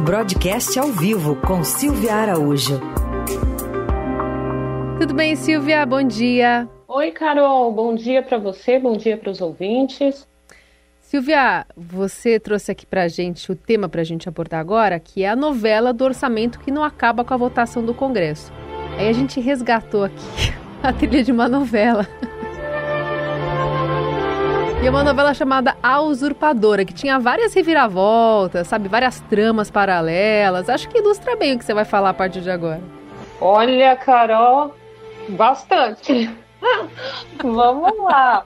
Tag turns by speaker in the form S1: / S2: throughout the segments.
S1: Broadcast ao vivo com Silvia Araújo.
S2: Tudo bem, Silvia? Bom dia.
S3: Oi, Carol. Bom dia para você, bom dia para os ouvintes.
S2: Silvia, você trouxe aqui para a gente o tema para a gente abordar agora, que é a novela do orçamento que não acaba com a votação do Congresso. Aí a gente resgatou aqui a trilha de uma novela. E é uma novela chamada A Usurpadora, que tinha várias reviravoltas, sabe, várias tramas paralelas. Acho que ilustra bem o que você vai falar a partir de agora.
S3: Olha, Carol, bastante. Vamos lá.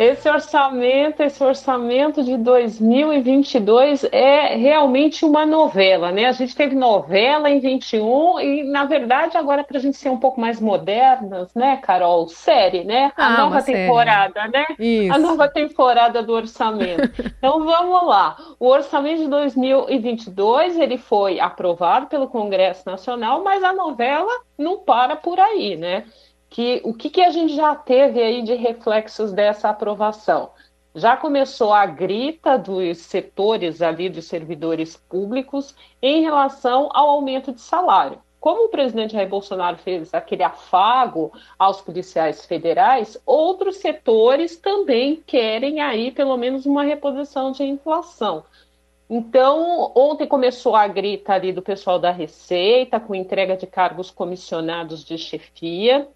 S3: Esse orçamento, esse orçamento de 2022 é realmente uma novela, né? A gente teve novela em 21 e, na verdade, agora para a gente ser um pouco mais modernas, né, Carol? Série, né? A
S2: ah,
S3: nova temporada,
S2: série.
S3: né?
S2: Isso.
S3: A nova temporada do orçamento. então vamos lá. O orçamento de 2022 ele foi aprovado pelo Congresso Nacional, mas a novela não para por aí, né? Que o que, que a gente já teve aí de reflexos dessa aprovação? Já começou a grita dos setores ali dos servidores públicos em relação ao aumento de salário. Como o presidente Jair Bolsonaro fez aquele afago aos policiais federais, outros setores também querem aí pelo menos uma reposição de inflação. Então, ontem começou a grita ali do pessoal da Receita, com entrega de cargos comissionados de chefia.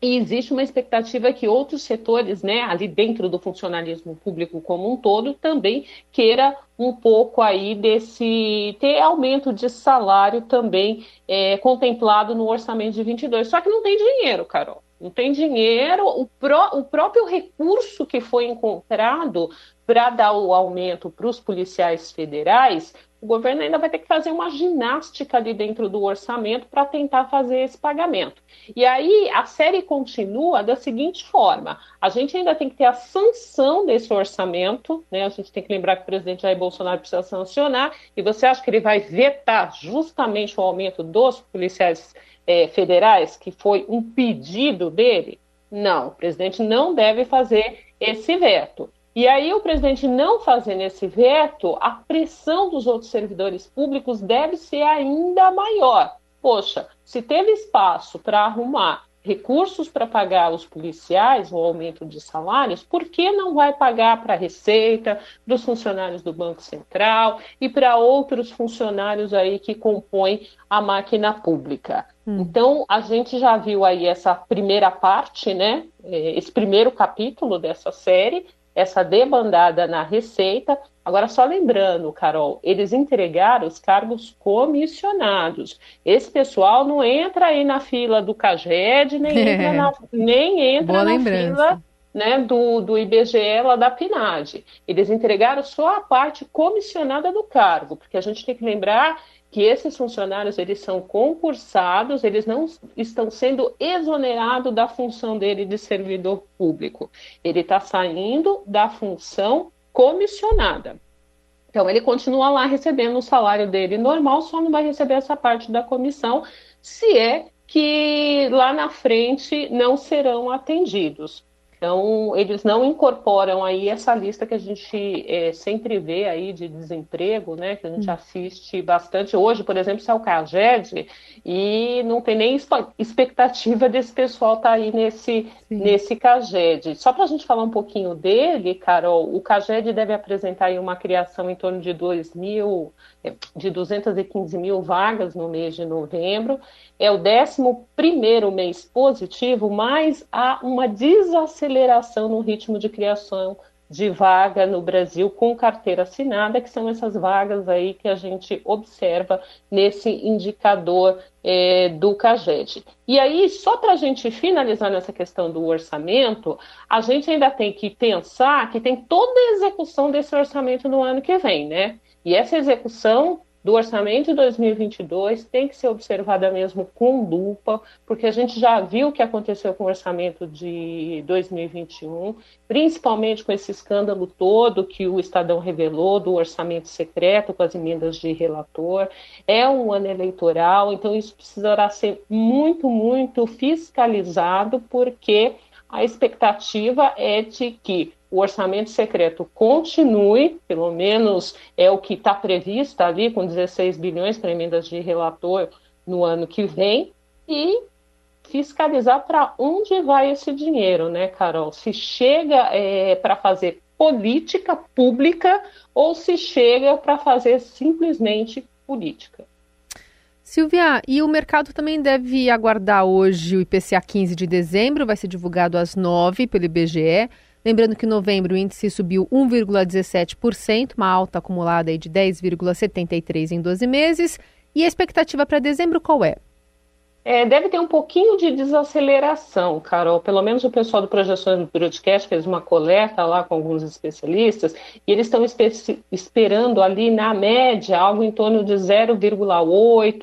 S3: E existe uma expectativa que outros setores, né, ali dentro do funcionalismo público como um todo, também queira um pouco aí desse ter aumento de salário também é, contemplado no orçamento de 22. Só que não tem dinheiro, Carol. Não tem dinheiro. O, pró o próprio recurso que foi encontrado para dar o aumento para os policiais federais o governo ainda vai ter que fazer uma ginástica ali dentro do orçamento para tentar fazer esse pagamento. E aí a série continua da seguinte forma: a gente ainda tem que ter a sanção desse orçamento, né? A gente tem que lembrar que o presidente Jair Bolsonaro precisa sancionar, e você acha que ele vai vetar justamente o aumento dos policiais é, federais, que foi um pedido dele? Não, o presidente não deve fazer esse veto. E aí, o presidente não fazendo esse veto, a pressão dos outros servidores públicos deve ser ainda maior. Poxa, se teve espaço para arrumar recursos para pagar os policiais, o aumento de salários, por que não vai pagar para a Receita, para os funcionários do Banco Central e para outros funcionários aí que compõem a máquina pública? Hum. Então, a gente já viu aí essa primeira parte, né? Eh, esse primeiro capítulo dessa série, essa debandada na Receita. Agora, só lembrando, Carol, eles entregaram os cargos comissionados. Esse pessoal não entra aí na fila do CAGED, nem é. entra na, nem entra
S2: Boa
S3: na
S2: lembrança.
S3: fila né, do, do IBGE lá da PNAD. Eles entregaram só a parte comissionada do cargo, porque a gente tem que lembrar que esses funcionários eles são concursados, eles não estão sendo exonerados da função dele de servidor público. Ele está saindo da função comissionada. Então ele continua lá recebendo o salário dele normal, só não vai receber essa parte da comissão, se é que lá na frente não serão atendidos. Então, eles não incorporam aí essa lista que a gente é, sempre vê aí de desemprego, né? Que a gente hum. assiste bastante. Hoje, por exemplo, é o CAGED e não tem nem expectativa desse pessoal estar tá aí nesse, nesse CAGED. Só para a gente falar um pouquinho dele, Carol, o CAGED deve apresentar aí uma criação em torno de 2 mil, é, de 215 mil vagas no mês de novembro. É o 11 mês positivo, mas há uma desaceleração no ritmo de criação de vaga no Brasil com carteira assinada, que são essas vagas aí que a gente observa nesse indicador é, do CAGED. E aí, só para a gente finalizar nessa questão do orçamento, a gente ainda tem que pensar que tem toda a execução desse orçamento no ano que vem, né? E essa execução do orçamento de 2022 tem que ser observada mesmo com lupa, porque a gente já viu o que aconteceu com o orçamento de 2021, principalmente com esse escândalo todo que o Estadão revelou do orçamento secreto com as emendas de relator. É um ano eleitoral, então isso precisará ser muito, muito fiscalizado, porque a expectativa é de que o orçamento secreto continue, pelo menos é o que está previsto ali, com 16 bilhões para emendas de relator no ano que vem, e fiscalizar para onde vai esse dinheiro, né, Carol? Se chega é, para fazer política pública ou se chega para fazer simplesmente política.
S2: Silvia, e o mercado também deve aguardar hoje o IPCA 15 de dezembro, vai ser divulgado às 9 pelo IBGE. Lembrando que em novembro o índice subiu 1,17%, uma alta acumulada de 10,73% em 12 meses. E a expectativa para dezembro qual é?
S3: É, deve ter um pouquinho de desaceleração, Carol. Pelo menos o pessoal do Projeções do Broadcast fez uma coleta lá com alguns especialistas e eles estão esperando ali, na média, algo em torno de 0,8,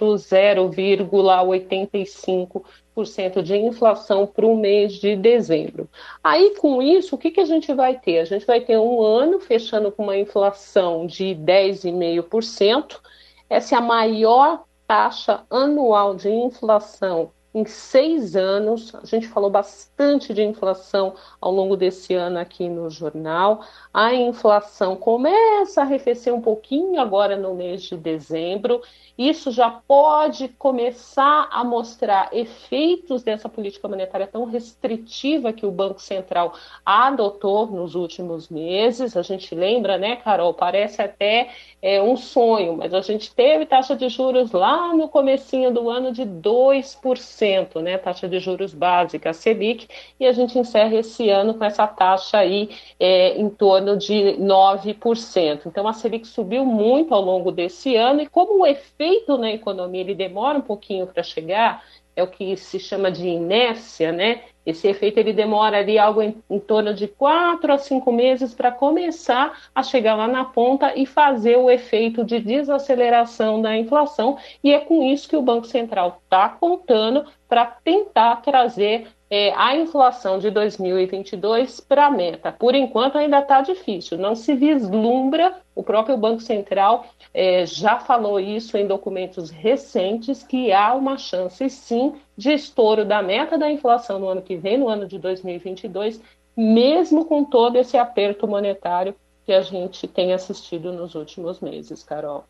S3: 0,85% de inflação para o mês de dezembro. Aí, com isso, o que, que a gente vai ter? A gente vai ter um ano fechando com uma inflação de 10,5%. Essa é a maior taxa anual de inflação em seis anos. A gente falou bastante de inflação ao longo desse ano aqui no jornal. A inflação começa a arrefecer um pouquinho agora no mês de dezembro. Isso já pode começar a mostrar efeitos dessa política monetária tão restritiva que o Banco Central adotou nos últimos meses. A gente lembra, né, Carol? Parece até é, um sonho, mas a gente teve taxa de juros lá no comecinho do ano de 2%, né, taxa de juros básica, a Selic, e a gente encerra esse ano com essa taxa aí é, em torno de 9%. Então a Selic subiu muito ao longo desse ano e como o efeito na economia ele demora um pouquinho para chegar, é o que se chama de inércia, né? Esse efeito ele demora ali algo em, em torno de quatro a cinco meses para começar a chegar lá na ponta e fazer o efeito de desaceleração da inflação. E é com isso que o Banco Central está contando para tentar trazer é, a inflação de 2022 para a meta. Por enquanto ainda está difícil, não se vislumbra. O próprio Banco Central é, já falou isso em documentos recentes que há uma chance sim de estouro da meta da inflação no ano que vem, no ano de 2022, mesmo com todo esse aperto monetário que a gente tem assistido nos últimos meses, Carol.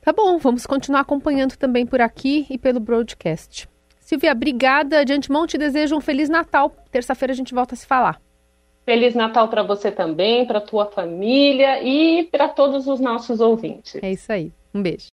S2: Tá bom, vamos continuar acompanhando também por aqui e pelo broadcast. Silvia, obrigada. De antemão, te desejo um Feliz Natal. Terça-feira a gente volta a se falar.
S3: Feliz Natal para você também, para tua família e para todos os nossos ouvintes.
S2: É isso aí. Um beijo.